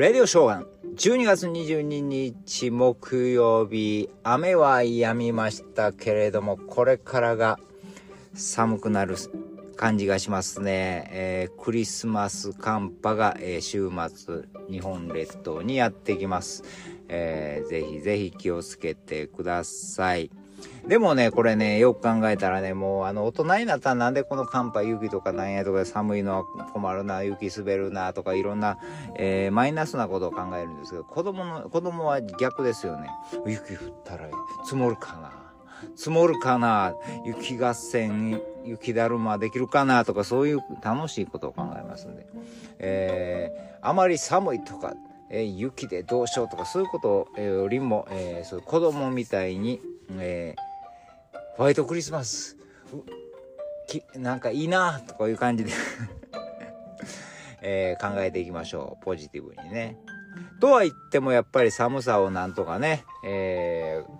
レディオショーガン。12月22日木曜日、雨は止みましたけれども、これからが寒くなる感じがしますね。えー、クリスマス寒波が、えー、週末、日本列島にやってきます。えー、ぜひぜひ気をつけてください。でもね、これね、よく考えたらね、もう、あの、大人になったらなんでこの寒波、雪とかなんやとか寒いのは困るな、雪滑るな、とかいろんな、えー、マイナスなことを考えるんですけど、子供の、子供は逆ですよね。雪降ったら積もるかな。積もるかな雪合戦、雪だるまできるかなとか、そういう楽しいことを考えますんで。えー、あまり寒いとか、えー、雪でどうしようとか、そういうことよりも、えー、そう子供みたいに、えーホワイトクリスマス。きなんかいいなとかいう感じで。えー、考えていきましょう。ポジティブにね。とは言ってもやっぱり寒さをなんとかね、えー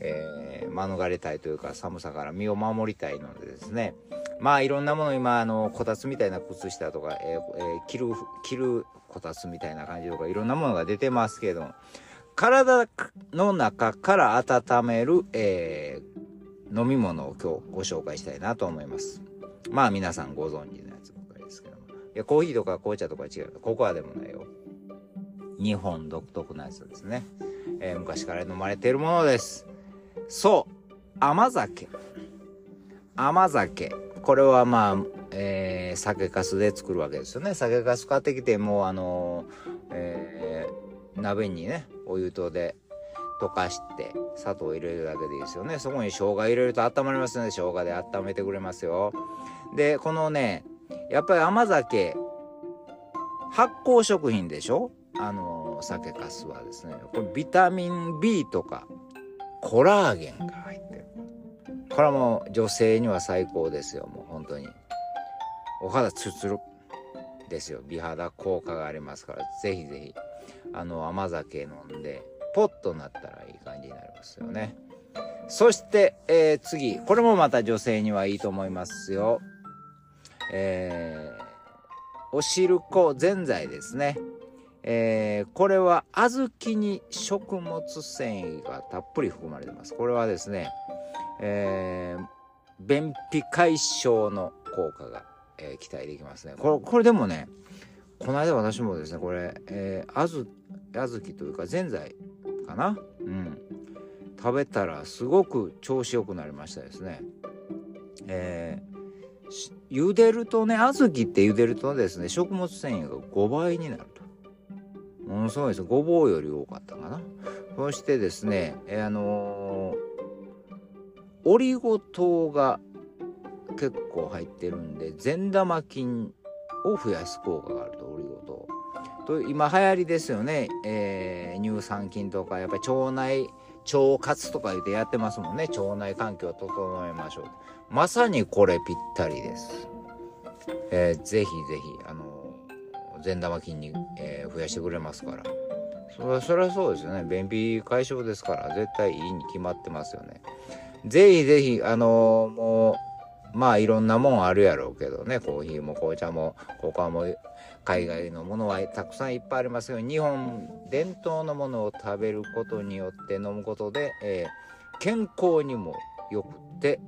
えー、免れたいというか寒さから身を守りたいのでですね。まあいろんなもの今あのこたつみたいな靴下とか、えーえー、着る着るこたつみたいな感じとかいろんなものが出てますけど。体の中から温める、えー、飲み物を今日ご紹介したいなと思います。まあ皆さんご存知のやつばかりですけども。いや、コーヒーとか紅茶とか違う。ココアでもないよ。日本独特なやつですね。えー、昔から飲まれているものです。そう。甘酒。甘酒。これはまあ、えー、酒粕で作るわけですよね。酒粕買ってきて、もうあのー、えー、鍋にね、お湯とで溶かして砂糖を入れるだけでいいですよね。そこに生姜入れると温まりますので生姜で温めてくれますよ。でこのねやっぱり甘酒発酵食品でしょ？あの酒かすはですね。これビタミン B とかコラーゲンが入ってる。これはもう女性には最高ですよ。もう本当に。お肌ツルツルですよ。美肌効果がありますから。ぜひぜひ。あの甘酒飲んでポッとなったらいい感じになりますよね。そして、えー、次。これもまた女性にはいいと思いますよ。えー、おしるこぜんざいですね。えー、これは小豆に食物繊維がたっぷり含まれてます。これはですね、えー、便秘解消の効果が、えー、期待できますね。これ、これでもね、この間私もですね、これ、えー、あず、小豆というかぜんざいかな？うん。食べたらすごく調子良くなりましたですね。えー、茹でるとね小豆って茹でるとですね食物繊維が5倍になると。ものすごいです。ごぼうより多かったかな。そしてですね、えー、あのー、オリゴ糖が結構入ってるんで善玉菌を増やす効果があるとオリゴ糖。と今流行りですよね、えー、乳酸菌とかやっぱり腸内腸活とか言ってやってますもんね。腸内環境を整えましょう。まさにこれぴったりです、えー、ぜひぜひあの善玉菌に、えー、増やしてくれますから。それはそれはそうですよね。便秘解消ですから絶対いいに決まってますよね。ぜひぜひあのもうまあいろんなもんあるやろうけどねコーヒーも紅茶もココアも海外のものはたくさんいっぱいありますけど日本伝統のものを食べることによって飲むことで、えー、健康にもよくって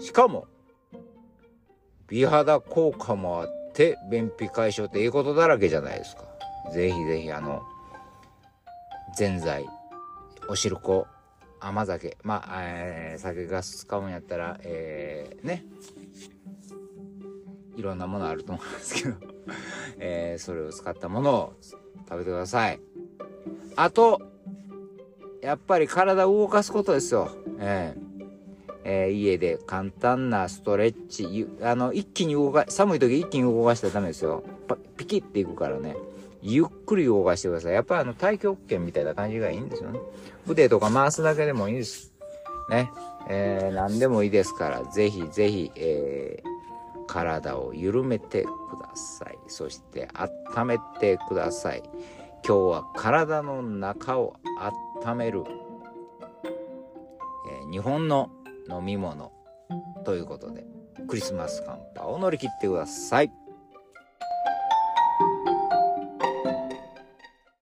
しかも美肌効果もあって便秘解消っていいことだらけじゃないですか。ぜひぜひあのぜんざいおしるこ甘酒まあ、えー、酒が使うんやったらえー、ねいろんなものあると思いますけど えー、それを使ったものを食べてください。あと、やっぱり体を動かすことですよ。えーえー、家で簡単なストレッチ、あの、一気に動か、寒い時一気に動かしたらダメですよ。ピキっていくからね。ゆっくり動かしてください。やっぱりあの、太極拳みたいな感じがいいんですよね。腕とか回すだけでもいいです。ね。えー、何でもいいですから、ぜひぜひ、えー、体を緩めてくださいそして温めてください今日は体の中を温める、えー、日本の飲み物ということでクリスマス寒波を乗り切ってください。